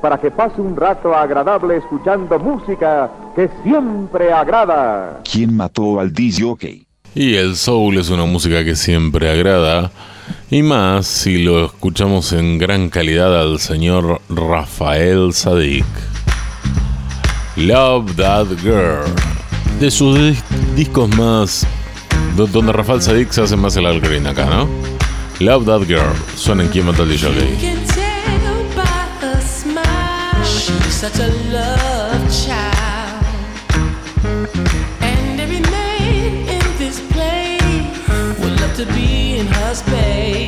para que pase un rato agradable escuchando música que siempre agrada. ¿Quién mató al DJ? Y el soul es una música que siempre agrada, y más si lo escuchamos en gran calidad al señor Rafael Sadik. Love That Girl, de sus discos más, donde Rafael Sadik se hace más el algreen acá, ¿no? Love That Girl, suena en Quién mató al DJ. Such a love child. And every man in this place would love to be in her space.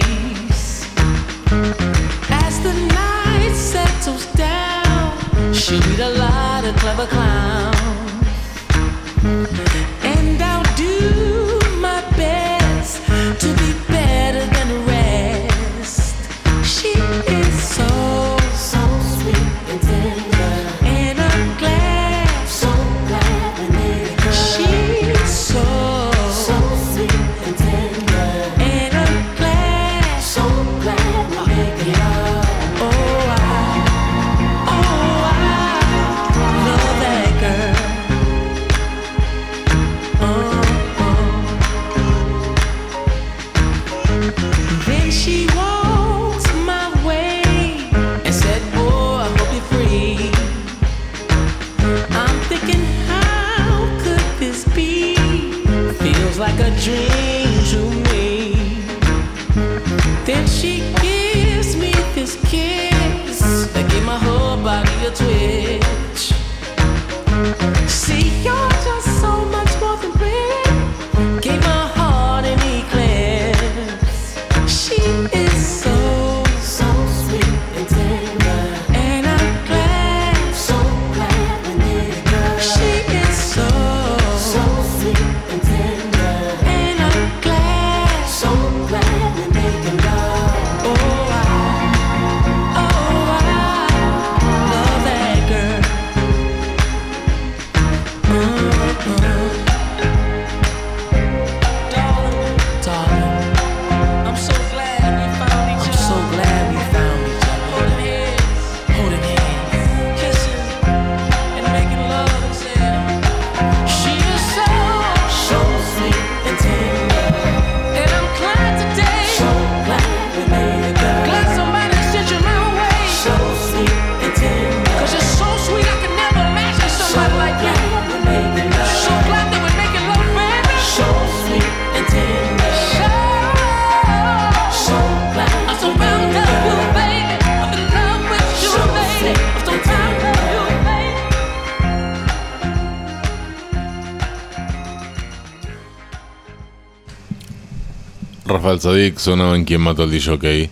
Rafael Sadik sonaba en Quien mató al DJ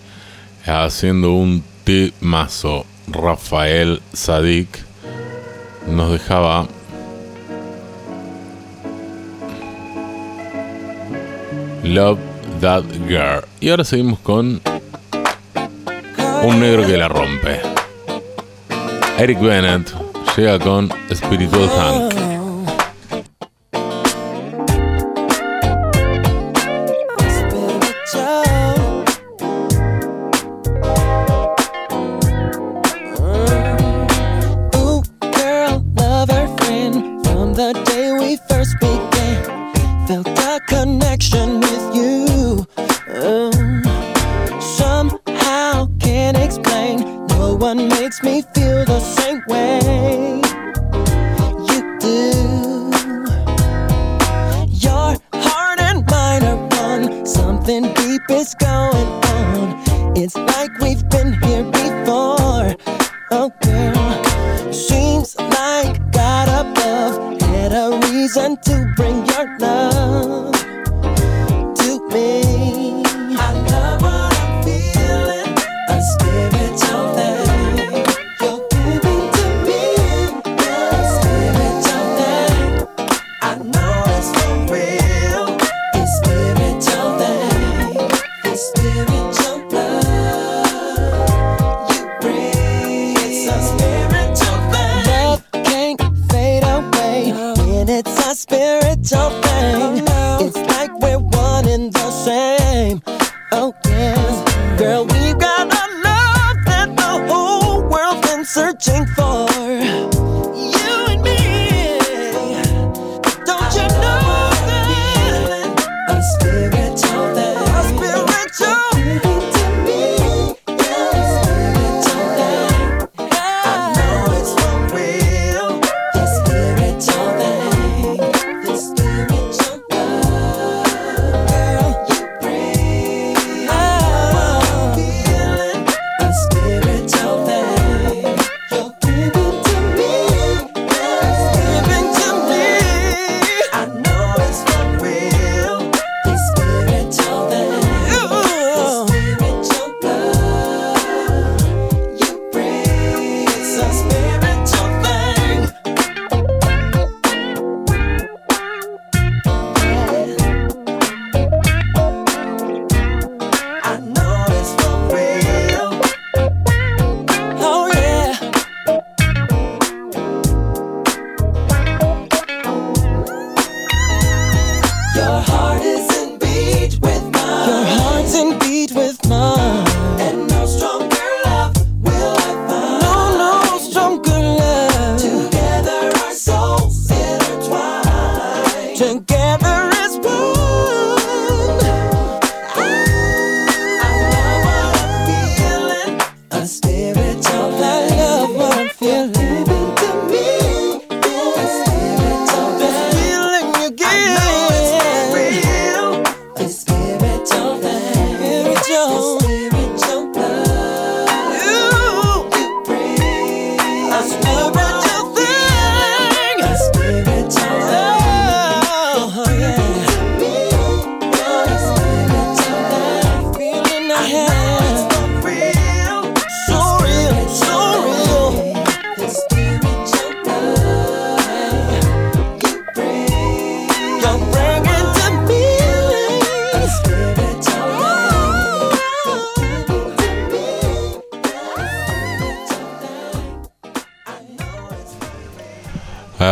haciendo un temazo. Rafael Sadik nos dejaba Love That Girl. Y ahora seguimos con un negro que la rompe. Eric Bennett llega con Spiritual Tank. It's to spirit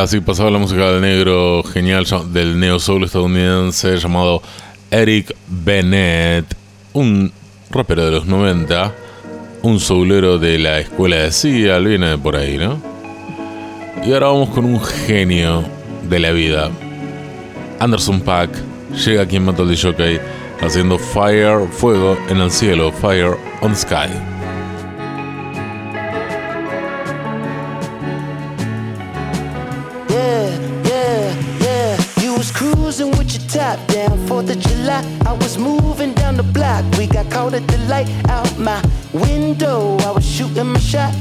Así pasaba la música del negro genial del neo soul estadounidense llamado Eric Bennett, un rapero de los 90, un soulero de la escuela de Seattle, viene de por ahí, ¿no? Y ahora vamos con un genio de la vida. Anderson Pack llega aquí en Metal de Jockey haciendo Fire, Fuego en el cielo, Fire on Sky. At the light out my window. I was shooting my shot.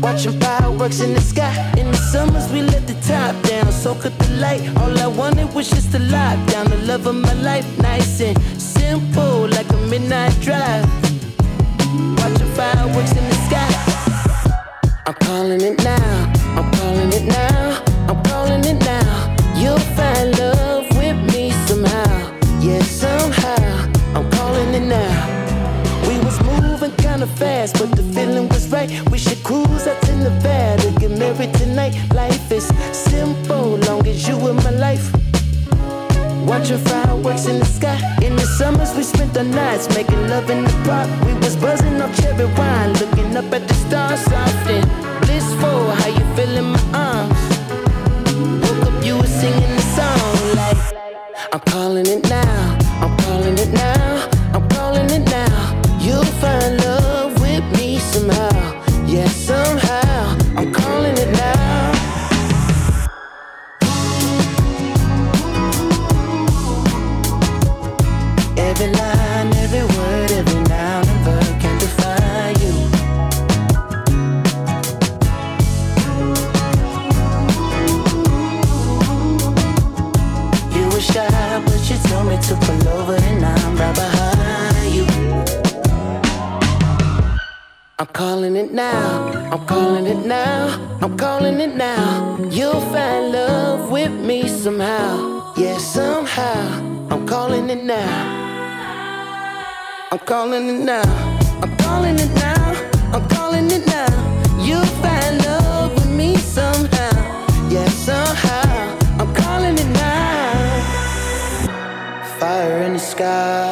Watching fireworks in the sky. In the summers, we let the top down, so cut the light. All I wanted was just to lock down the love of my life. Nice and simple, like a midnight drive. Watching fireworks in the sky. I'm calling it now. I'm calling it now. I'm calling it now. You'll find love fast, but the feeling was right. We should cruise out to Nevada, get married tonight. Life is simple, long as you in my life. Watching fireworks in the sky. In the summers, we spent the nights making love in the park. We was buzzing off cherry wine, looking up at the stars, and blissful. How you feel in my arms? Woke up, you were singing I'm calling it now. I'm calling it now. I'm calling it now. You'll find love with me somehow. Yeah, somehow. I'm calling it now. I'm calling it now. I'm calling it now. I'm calling it now. You'll find love with me somehow. Yeah, somehow. I'm calling it now. Fire in the sky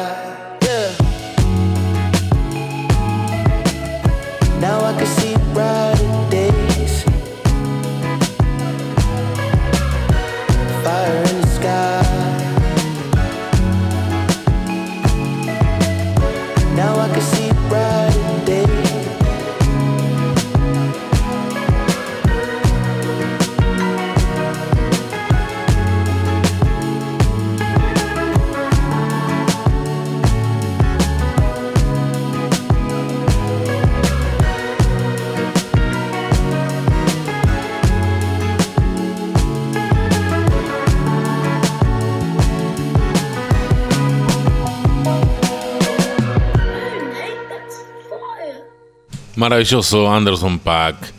maravilloso Anderson Pack,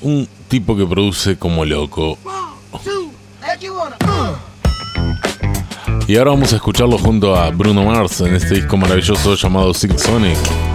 un tipo que produce como loco. Y ahora vamos a escucharlo junto a Bruno Mars en este disco maravilloso llamado Silk Sonic.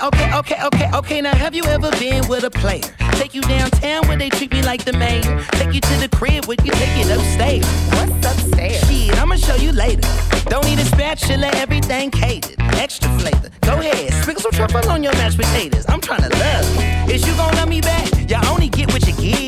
Okay, okay, okay, okay. Now, have you ever been with a player? Take you downtown where they treat me like the mayor. Take you to the crib where you take it upstairs. What's upstairs? Shit, I'ma show you later. Don't need a spatula, everything catered. Extra flavor. Go ahead, sprinkle some truffle on your mashed potatoes. I'm trying to love you. Is you gonna love me back? Y'all only get what you give.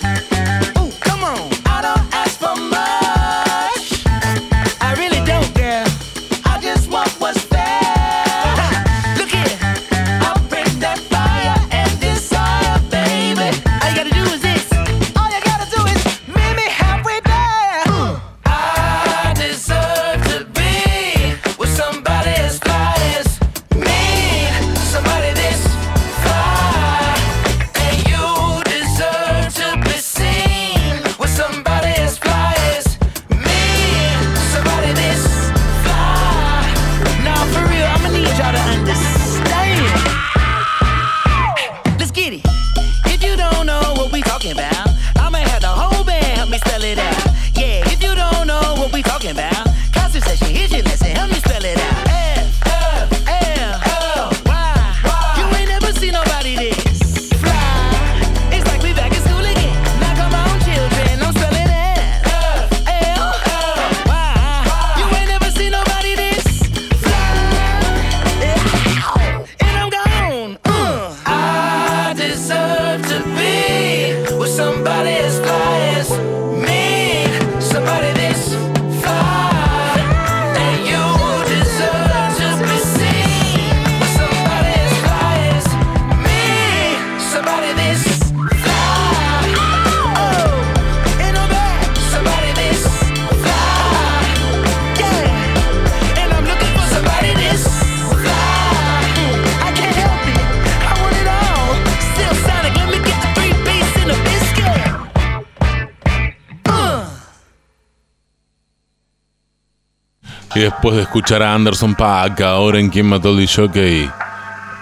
Después de escuchar a Anderson Paak, ahora en Quien Mató al Jockey,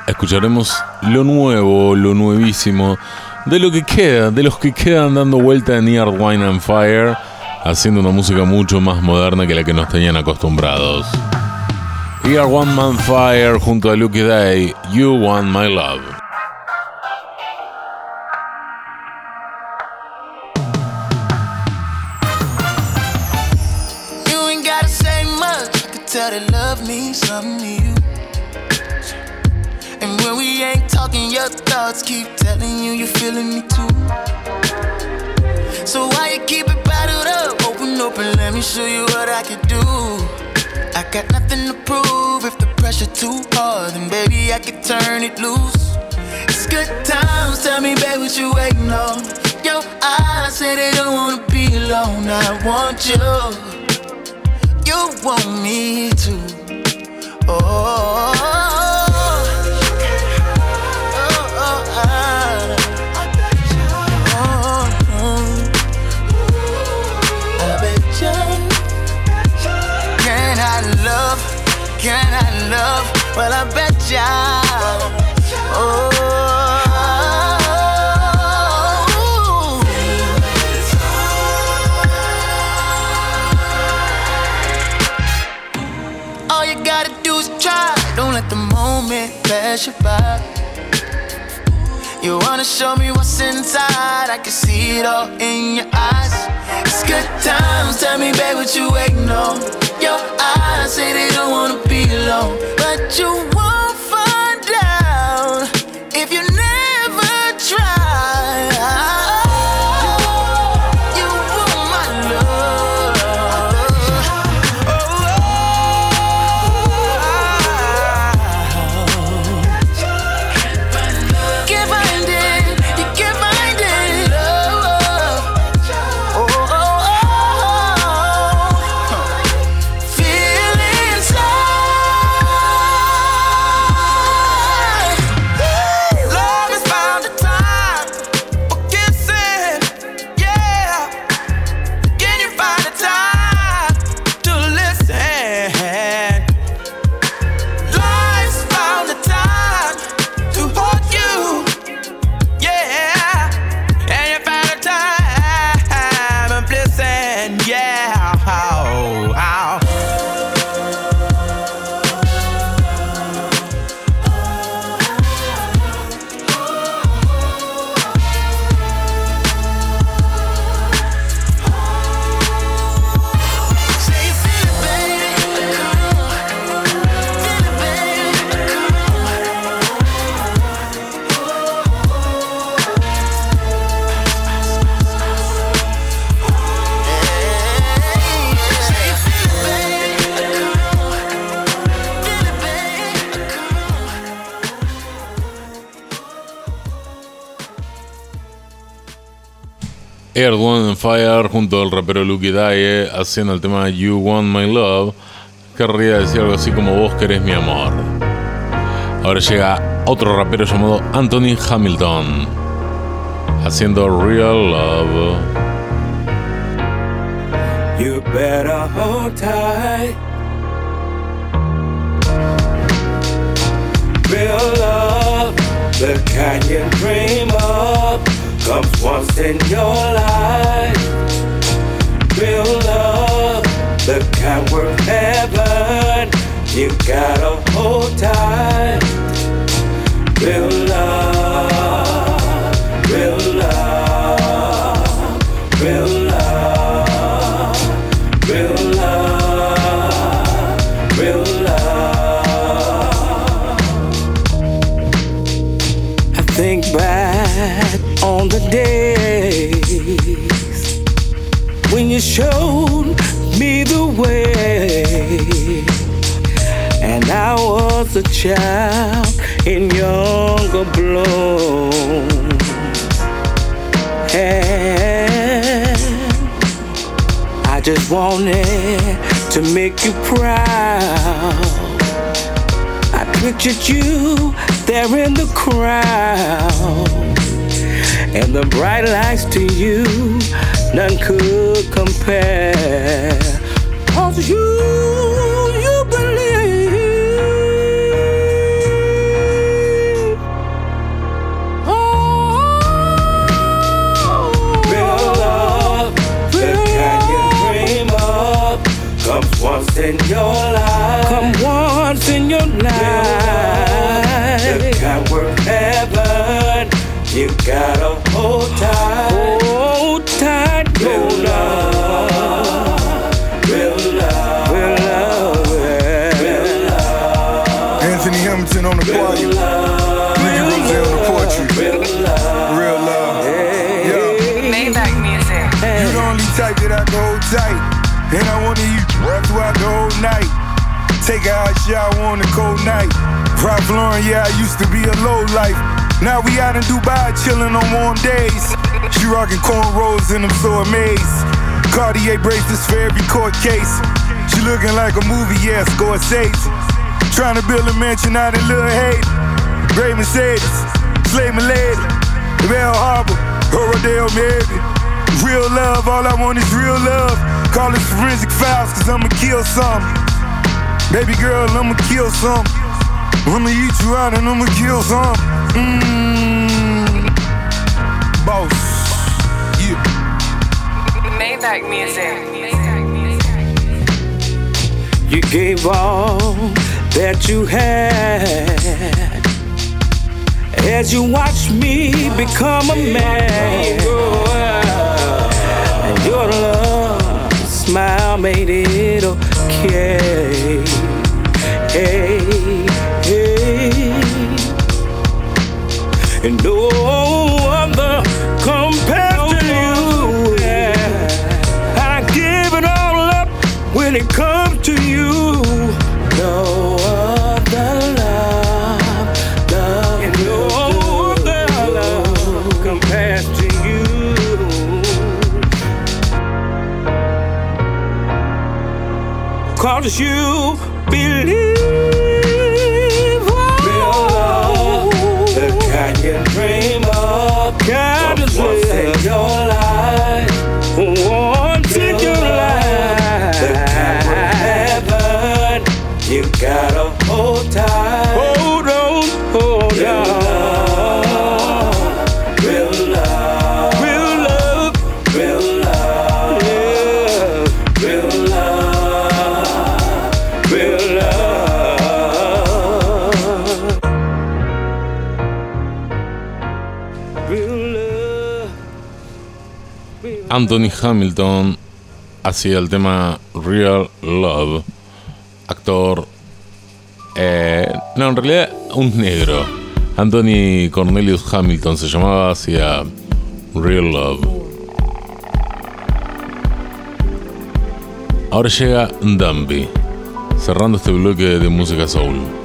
escucharemos lo nuevo, lo nuevísimo, de lo que queda, de los que quedan dando vuelta en Earth, Wine and Fire, haciendo una música mucho más moderna que la que nos tenían acostumbrados. Earth, One Man Fire junto a Lucky Day, You Want My Love. Something to you. And when we ain't talking, your thoughts keep telling you you're feeling me too. So why you keep it bottled up? Open and let me show you what I can do. I got nothing to prove. If the pressure too hard, then baby I can turn it loose. It's good times. Tell me, babe, what you waiting on? Your eyes say they don't wanna be alone. I want you you want me to. Well, I bet ya. Oh. All you gotta do is try. Don't let the moment pass you by. You wanna show me what's inside? I can see it all in your eyes. It's good times. Tell me, babe, what you waiting on? Your eyes say they don't wanna be alone, but you won't find out if you never Earth, Wind and Fire junto al rapero Lucky Daye haciendo el tema You Want My Love. Querría decir algo así como vos querés mi amor. Ahora llega otro rapero llamado Anthony Hamilton haciendo Real Love. You better. Real love, the kind you dream of, comes once in your life. Real love, the kind worth heaven, you gotta hold tight. Real love, you showed me the way, and I was a child in younger bloom. And I just wanted to make you proud. I pictured you there in the crowd. And the bright lights to you, none could compare. Cause you, you believe. Oh, real love, the kind you dream of, comes once in your life. Come once in your life. The kind heaven, you gotta Hot on a cold night. Ralph Lauren, yeah, I used to be a low life. Now we out in Dubai chillin' on warm days. She rockin' cornrows and I'm so amazed. Cartier bracelets for every court case. She looking like a movie, yeah, Scorsese. Trying to build a mansion out in Little Haiti. Gray Mercedes, Slave Lady, Bell Harbor, Rodeo Maybe. Real love, all I want is real love. Call it forensic files, cause I'ma kill some. Baby girl, I'ma kill some. I'ma eat you out and I'ma kill some. Mmm. Boss. Yeah. Maybach music. You gave all that you had as you watched me become a man. And your love smile made it okay. Hey, hey. And no other compares to you. I give it all up when it comes to you. No other love, love, and no other love compares to you. Cause you Anthony Hamilton hacía el tema Real Love. Actor. eh, no, en realidad, un negro. Anthony Cornelius Hamilton se llamaba, hacía Real Love. Ahora llega Dumby, cerrando este bloque de música soul.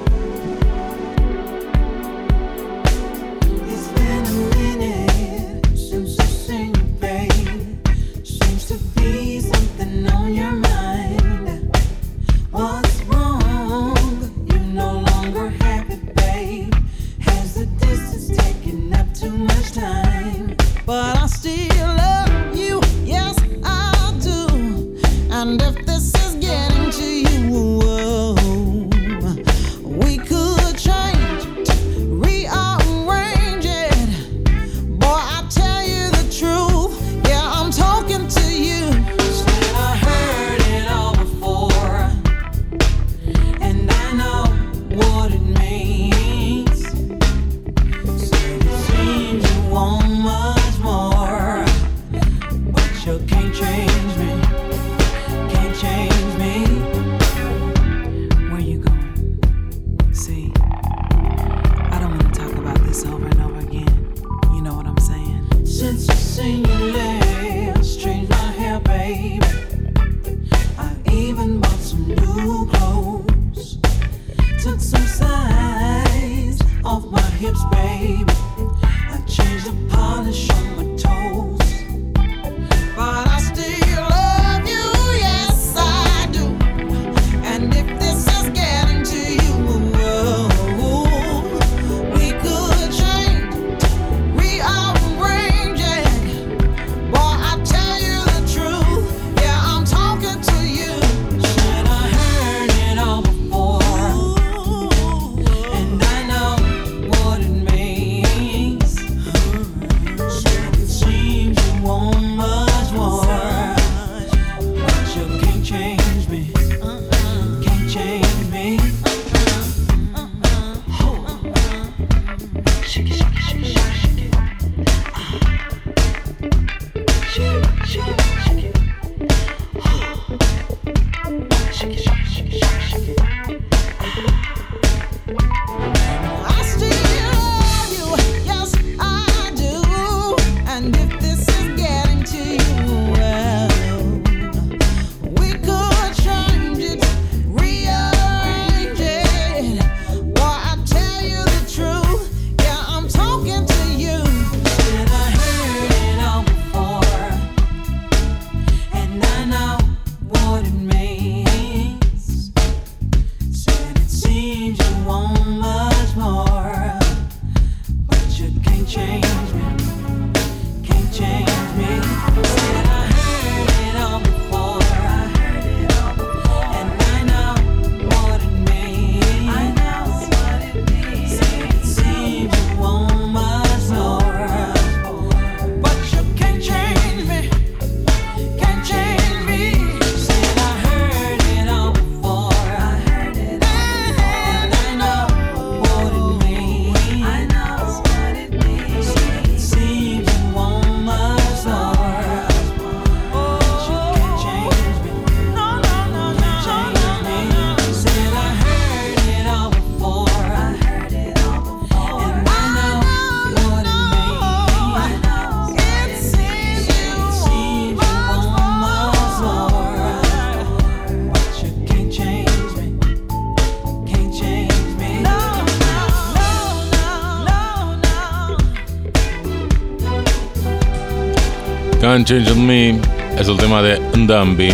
Change on Me es el tema de Ndambi.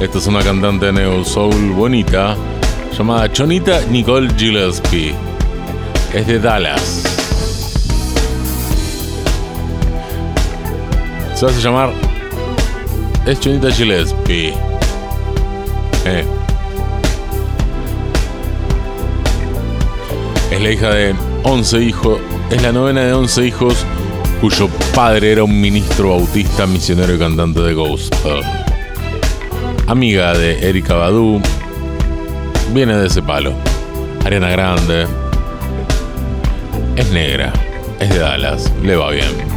Esta es una cantante neo soul bonita llamada Chonita Nicole Gillespie. Es de Dallas. Se hace llamar. Es Chonita Gillespie. Eh. Es la hija de 11 hijos. Es la novena de 11 hijos cuyo padre era un ministro bautista, misionero y cantante de gospel. Amiga de Erika Badu, viene de ese palo. Ariana Grande, es negra, es de Dallas, le va bien.